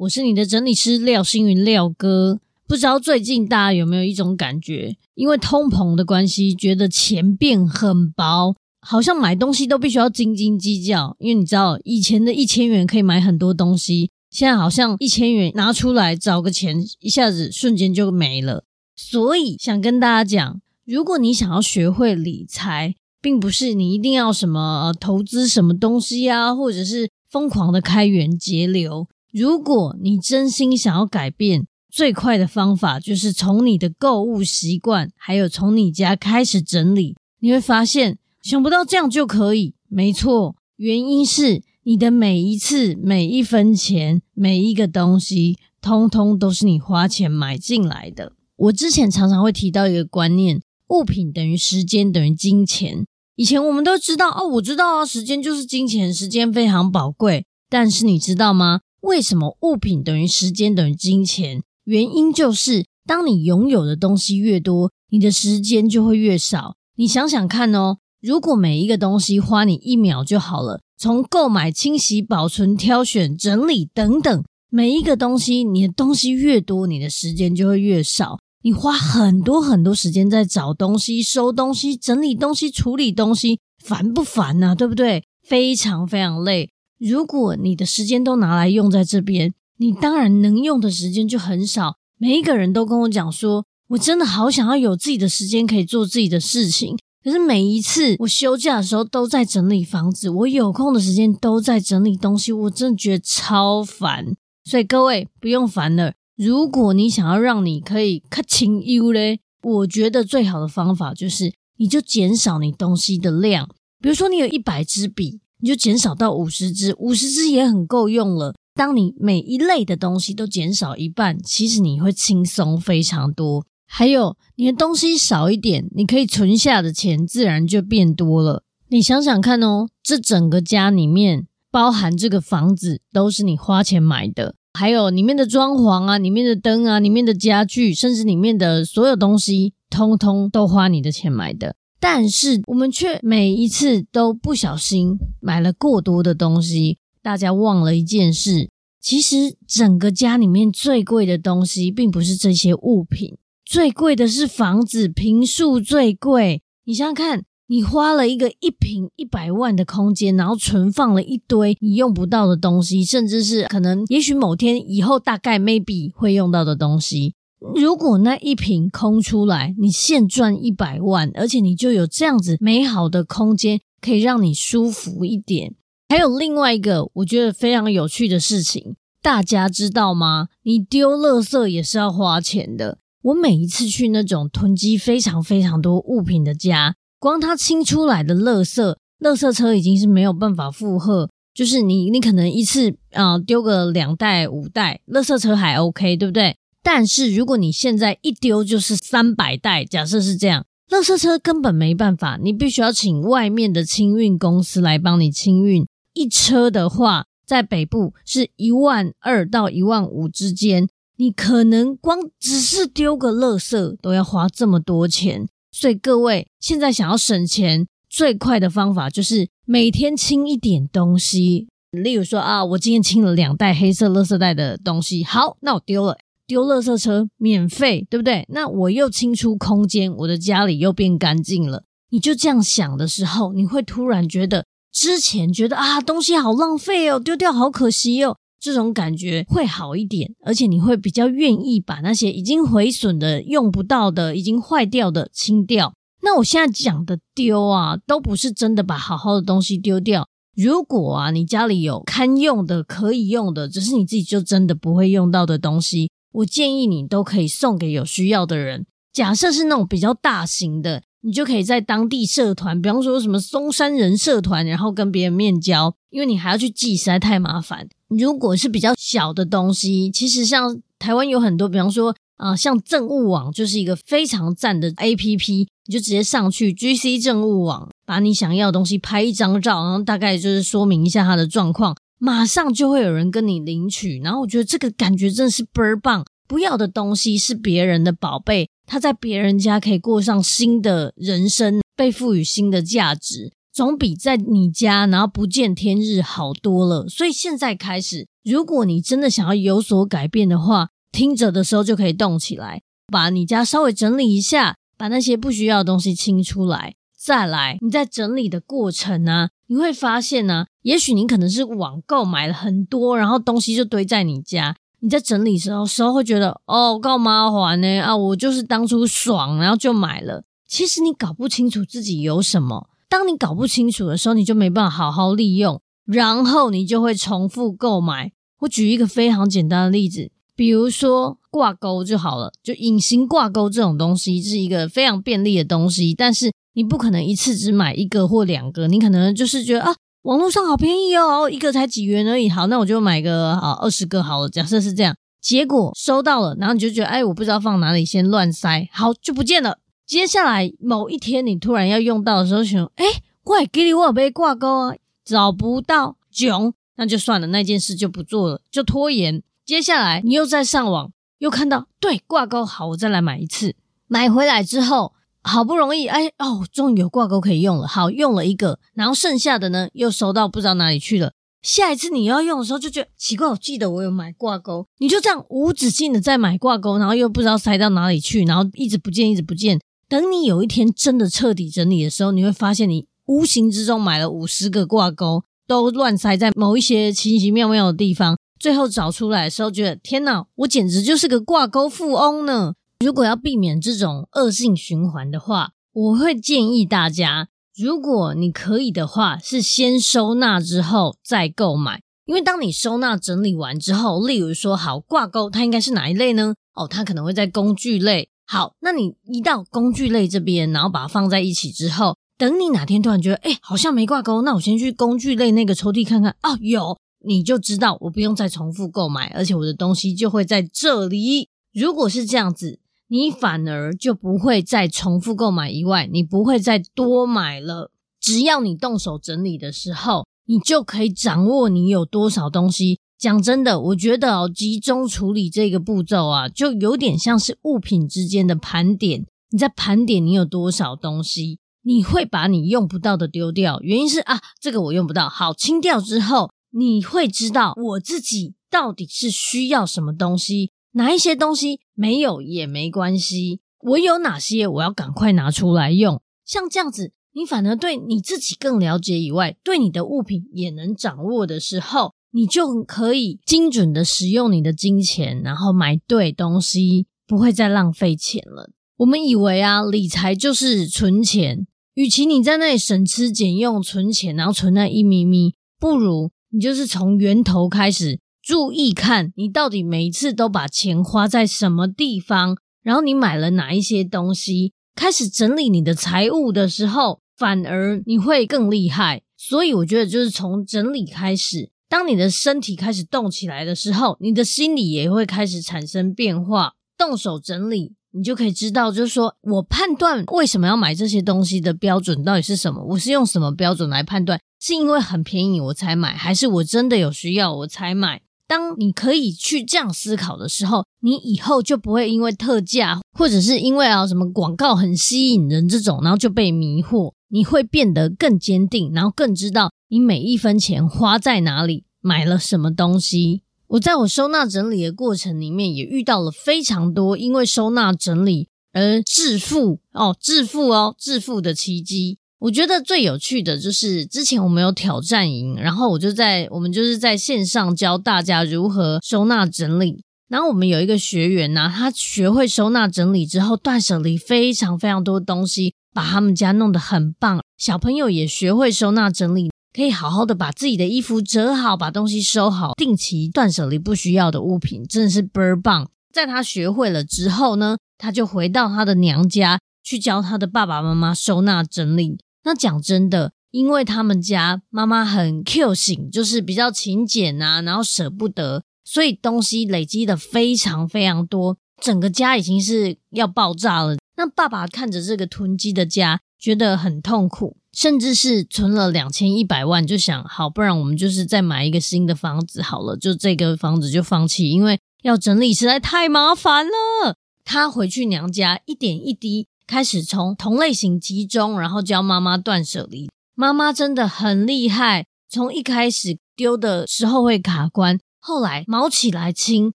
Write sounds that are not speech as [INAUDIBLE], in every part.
我是你的整理师廖星云廖哥，不知道最近大家有没有一种感觉，因为通膨的关系，觉得钱变很薄，好像买东西都必须要斤斤计较。因为你知道，以前的一千元可以买很多东西，现在好像一千元拿出来找个钱，一下子瞬间就没了。所以想跟大家讲，如果你想要学会理财，并不是你一定要什么投资什么东西啊，或者是疯狂的开源节流。如果你真心想要改变，最快的方法就是从你的购物习惯，还有从你家开始整理。你会发现，想不到这样就可以。没错，原因是你的每一次、每一分钱、每一个东西，通通都是你花钱买进来的。我之前常常会提到一个观念：物品等于时间等于金钱。以前我们都知道哦，我知道啊，时间就是金钱，时间非常宝贵。但是你知道吗？为什么物品等于时间等于金钱？原因就是，当你拥有的东西越多，你的时间就会越少。你想想看哦，如果每一个东西花你一秒就好了，从购买、清洗、保存、挑选、整理等等，每一个东西，你的东西越多，你的时间就会越少。你花很多很多时间在找东西、收东西、整理东西、处理东西，烦不烦呐？对不对？非常非常累。如果你的时间都拿来用在这边，你当然能用的时间就很少。每一个人都跟我讲说，我真的好想要有自己的时间可以做自己的事情。可是每一次我休假的时候都在整理房子，我有空的时间都在整理东西，我真的觉得超烦。所以各位不用烦了。如果你想要让你可以卡清忧嘞，我觉得最好的方法就是，你就减少你东西的量。比如说你有一百支笔。你就减少到五十支，五十支也很够用了。当你每一类的东西都减少一半，其实你会轻松非常多。还有，你的东西少一点，你可以存下的钱自然就变多了。你想想看哦，这整个家里面，包含这个房子，都是你花钱买的，还有里面的装潢啊，里面的灯啊，里面的家具，甚至里面的所有东西，通通都花你的钱买的。但是我们却每一次都不小心买了过多的东西，大家忘了一件事，其实整个家里面最贵的东西并不是这些物品，最贵的是房子，平数最贵。你想想看，你花了一个一平一百万的空间，然后存放了一堆你用不到的东西，甚至是可能也许某天以后大概 maybe 会用到的东西。如果那一瓶空出来，你现赚一百万，而且你就有这样子美好的空间，可以让你舒服一点。还有另外一个我觉得非常有趣的事情，大家知道吗？你丢垃圾也是要花钱的。我每一次去那种囤积非常非常多物品的家，光他清出来的垃圾，垃圾车已经是没有办法负荷。就是你，你可能一次啊丢个两袋五袋，垃圾车还 OK，对不对？但是如果你现在一丢就是三百袋，假设是这样，垃圾车根本没办法，你必须要请外面的清运公司来帮你清运。一车的话，在北部是一万二到一万五之间，你可能光只是丢个垃圾都要花这么多钱。所以各位现在想要省钱，最快的方法就是每天清一点东西。例如说啊，我今天清了两袋黑色垃圾袋的东西，好，那我丢了。丢垃圾车免费，对不对？那我又清出空间，我的家里又变干净了。你就这样想的时候，你会突然觉得之前觉得啊东西好浪费哦，丢掉好可惜哦，这种感觉会好一点，而且你会比较愿意把那些已经毁损的、用不到的、已经坏掉的清掉。那我现在讲的丢啊，都不是真的把好好的东西丢掉。如果啊，你家里有堪用的、可以用的，只是你自己就真的不会用到的东西。我建议你都可以送给有需要的人。假设是那种比较大型的，你就可以在当地社团，比方说什么松山人社团，然后跟别人面交，因为你还要去寄，实在太麻烦。如果是比较小的东西，其实像台湾有很多，比方说啊、像政务网就是一个非常赞的 APP，你就直接上去 GC 政务网，把你想要的东西拍一张照，然后大概就是说明一下它的状况，马上就会有人跟你领取。然后我觉得这个感觉真的是倍儿棒。不要的东西是别人的宝贝，他在别人家可以过上新的人生，被赋予新的价值。总比在你家然后不见天日好多了。所以现在开始，如果你真的想要有所改变的话，听着的时候就可以动起来，把你家稍微整理一下，把那些不需要的东西清出来。再来，你在整理的过程呢、你会发现呢、也许你可能是网购买了很多，然后东西就堆在你家。你在整理时候，时候会觉得哦，够麻烦呢啊，我就是当初爽，然后就买了。其实你搞不清楚自己有什么。当你搞不清楚的时候，你就没办法好好利用，然后你就会重复购买。我举一个非常简单的例子，比如说挂钩就好了，就隐形挂钩这种东西是一个非常便利的东西，但是你不可能一次只买一个或两个，你可能就是觉得啊，网络上好便宜哦，一个才几元而已，好，那我就买个好二十个好了。假设是这样，结果收到了，然后你就觉得哎，我不知道放哪里，先乱塞，好，就不见了。接下来某一天，你突然要用到的时候，想，哎，怪给你我被挂钩啊，找不到，囧，那就算了，那件事就不做了，就拖延。接下来你又在上网，又看到，对，挂钩好，我再来买一次。买回来之后，好不容易，哎，哦，终于有挂钩可以用了，好，用了一个，然后剩下的呢，又收到不知道哪里去了。下一次你要用的时候，就觉得奇怪，我记得我有买挂钩，你就这样无止境的在买挂钩，然后又不知道塞到哪里去，然后一直不见，一直不见。等你有一天真的彻底整理的时候，你会发现你无形之中买了五十个挂钩，都乱塞在某一些奇奇妙妙的地方。最后找出来的时候，觉得天哪，我简直就是个挂钩富翁呢！如果要避免这种恶性循环的话，我会建议大家，如果你可以的话，是先收纳之后再购买。因为当你收纳整理完之后，例如说好挂钩，它应该是哪一类呢？哦，它可能会在工具类。好，那你移到工具类这边，然后把它放在一起之后，等你哪天突然觉得，哎，好像没挂钩，那我先去工具类那个抽屉看看，哦，有，你就知道我不用再重复购买，而且我的东西就会在这里。如果是这样子，你反而就不会再重复购买以外，你不会再多买了。只要你动手整理的时候，你就可以掌握你有多少东西。讲真的，我觉得哦，集中处理这个步骤啊，就有点像是物品之间的盘点。你在盘点你有多少东西，你会把你用不到的丢掉。原因是啊，这个我用不到，好，清掉之后，你会知道我自己到底是需要什么东西，哪一些东西没有也没关系。我有哪些，我要赶快拿出来用。像这样子，你反而对你自己更了解以外，对你的物品也能掌握的时候。你就可以精准的使用你的金钱，然后买对东西，不会再浪费钱了。我们以为啊，理财就是存钱，与其你在那里省吃俭用存钱，然后存那一咪咪，不如你就是从源头开始，注意看你到底每一次都把钱花在什么地方，然后你买了哪一些东西，开始整理你的财务的时候，反而你会更厉害。所以我觉得就是从整理开始。当你的身体开始动起来的时候，你的心理也会开始产生变化。动手整理，你就可以知道，就是说我判断为什么要买这些东西的标准到底是什么？我是用什么标准来判断？是因为很便宜我才买，还是我真的有需要我才买？当你可以去这样思考的时候，你以后就不会因为特价，或者是因为啊什么广告很吸引人这种，然后就被迷惑。你会变得更坚定，然后更知道。你每一分钱花在哪里，买了什么东西？我在我收纳整理的过程里面，也遇到了非常多因为收纳整理而致富哦，致富哦，致富的奇迹。我觉得最有趣的就是之前我们有挑战营，然后我就在我们就是在线上教大家如何收纳整理。然后我们有一个学员呢，他学会收纳整理之后，断舍离非常非常多东西，把他们家弄得很棒。小朋友也学会收纳整理。可以好好的把自己的衣服折好，把东西收好，定期断舍离不需要的物品，真的是倍儿棒。在他学会了之后呢，他就回到他的娘家去教他的爸爸妈妈收纳整理。那讲真的，因为他们家妈妈很 Q 型，就是比较勤俭啊，然后舍不得，所以东西累积的非常非常多，整个家已经是要爆炸了。那爸爸看着这个囤积的家，觉得很痛苦，甚至是存了两千一百万，就想好，不然我们就是再买一个新的房子好了，就这个房子就放弃，因为要整理实在太麻烦了。他回去娘家，一点一滴开始从同类型集中，然后教妈妈断舍离。妈妈真的很厉害，从一开始丢的时候会卡关，后来毛起来清。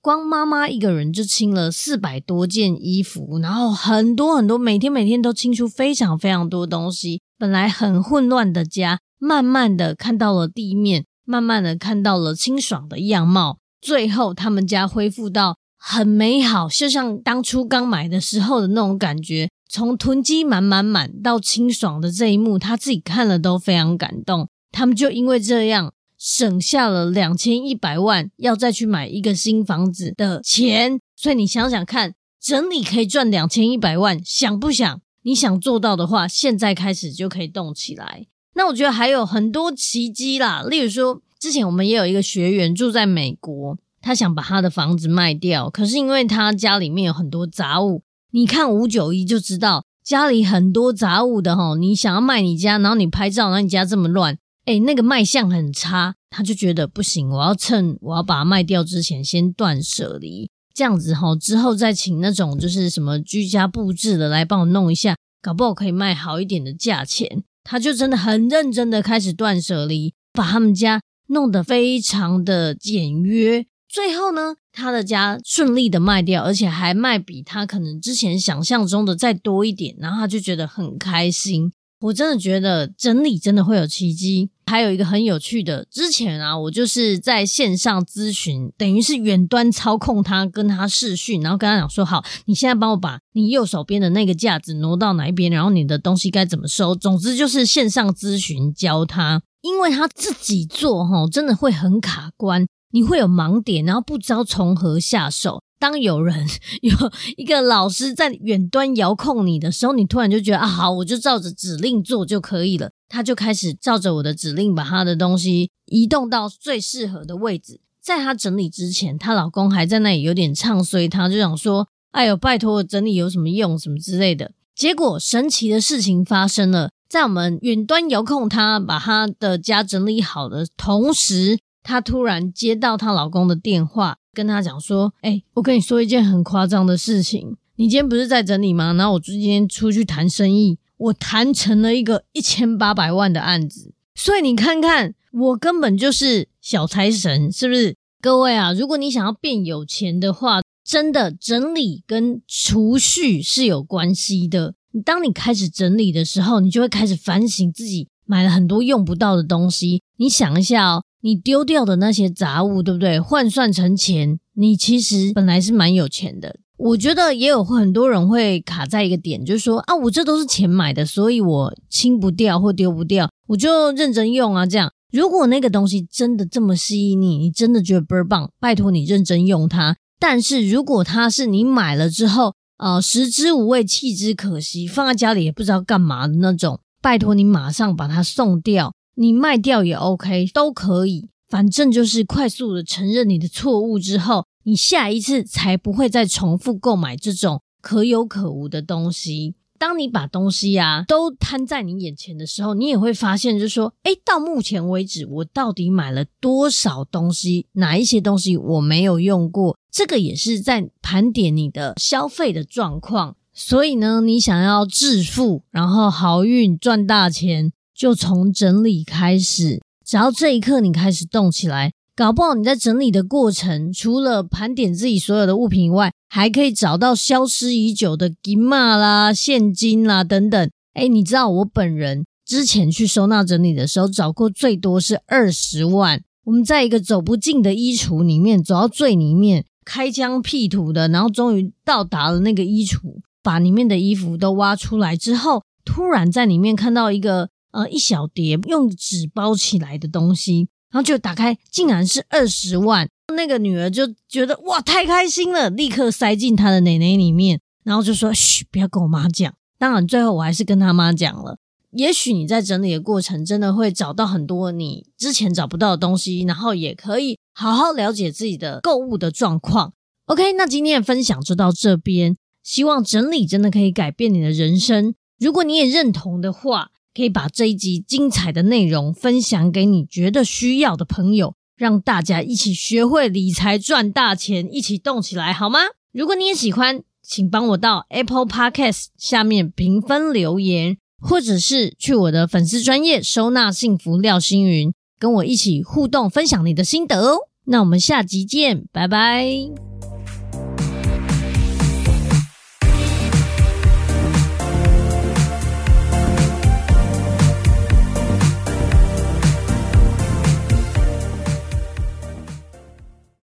光妈妈一个人就清了四百多件衣服，然后很多很多，每天每天都清出非常非常多东西。本来很混乱的家，慢慢的看到了地面，慢慢的看到了清爽的样貌。最后，他们家恢复到很美好，就像当初刚买的时候的那种感觉。从囤积满满满到清爽的这一幕，他自己看了都非常感动。他们就因为这样。省下了两千一百万，要再去买一个新房子的钱，所以你想想看，整理可以赚两千一百万，想不想？你想做到的话，现在开始就可以动起来。那我觉得还有很多奇迹啦，例如说，之前我们也有一个学员住在美国，他想把他的房子卖掉，可是因为他家里面有很多杂物，你看五九一就知道家里很多杂物的哈，你想要卖你家，然后你拍照，然后你家这么乱。诶，那个卖相很差，他就觉得不行，我要趁我要把它卖掉之前先断舍离，这样子哈，之后再请那种就是什么居家布置的来帮我弄一下，搞不好可以卖好一点的价钱。他就真的很认真的开始断舍离，把他们家弄得非常的简约。最后呢，他的家顺利的卖掉，而且还卖比他可能之前想象中的再多一点，然后他就觉得很开心。我真的觉得整理真的会有奇迹。还有一个很有趣的，之前啊，我就是在线上咨询，等于是远端操控他，跟他视讯，然后跟他讲说：好，你现在帮我把你右手边的那个架子挪到哪一边，然后你的东西该怎么收。总之就是线上咨询教他，因为他自己做哈，真的会很卡关，你会有盲点，然后不知道从何下手。当有人 [LAUGHS] 有一个老师在远端遥控你的时候，你突然就觉得啊，好，我就照着指令做就可以了。他就开始照着我的指令，把他的东西移动到最适合的位置。在他整理之前，她老公还在那里有点唱衰，他就想说：“哎呦，拜托，整理有什么用？什么之类的。”结果神奇的事情发生了，在我们远端遥控他把他的家整理好的同时，她突然接到她老公的电话。跟他讲说，哎、我跟你说一件很夸张的事情。你今天不是在整理吗？然后我今天出去谈生意，我谈成了一个一千八百万的案子。所以你看看，我根本就是小财神，是不是？各位啊，如果你想要变有钱的话，真的整理跟储蓄是有关系的。你当你开始整理的时候，你就会开始反省自己买了很多用不到的东西。你想一下哦。你丢掉的那些杂物，对不对？换算成钱，你其实本来是蛮有钱的。我觉得也有很多人会卡在一个点，就是说啊，我这都是钱买的，所以我清不掉或丢不掉，我就认真用啊。这样，如果那个东西真的这么吸引你，你真的觉得倍儿棒，拜托你认真用它。但是如果它是你买了之后，呃，食之无味，弃之可惜，放在家里也不知道干嘛的那种，拜托你马上把它送掉。你卖掉也 OK，都可以，反正就是快速的承认你的错误之后，你下一次才不会再重复购买这种可有可无的东西。当你把东西啊都摊在你眼前的时候，你也会发现，就是说，诶，到目前为止，我到底买了多少东西？哪一些东西我没有用过？这个也是在盘点你的消费的状况。所以呢，你想要致富，然后好运赚大钱。就从整理开始，只要这一刻你开始动起来，搞不好你在整理的过程，除了盘点自己所有的物品以外，还可以找到消失已久的金马啦、现金啦等等。诶，你知道我本人之前去收纳整理的时候，找过最多是二十万。我们在一个走不进的衣橱里面，走到最里面，开疆辟土的，然后终于到达了那个衣橱，把里面的衣服都挖出来之后，突然在里面看到一个。呃，一小叠用纸包起来的东西，然后就打开，竟然是二十万。那个女儿就觉得哇，太开心了，立刻塞进她的奶奶里面，然后就说：“嘘，不要跟我妈讲。”当然，最后我还是跟她妈讲了。也许你在整理的过程，真的会找到很多你之前找不到的东西，然后也可以好好了解自己的购物的状况。OK，那今天的分享就到这边，希望整理真的可以改变你的人生。如果你也认同的话，可以把这一集精彩的内容分享给你觉得需要的朋友，让大家一起学会理财赚大钱，一起动起来，好吗？如果你也喜欢，请帮我到 Apple Podcast 下面评分留言，或者是去我的粉丝专业收纳幸福廖星云，跟我一起互动分享你的心得哦。那我们下集见，拜拜。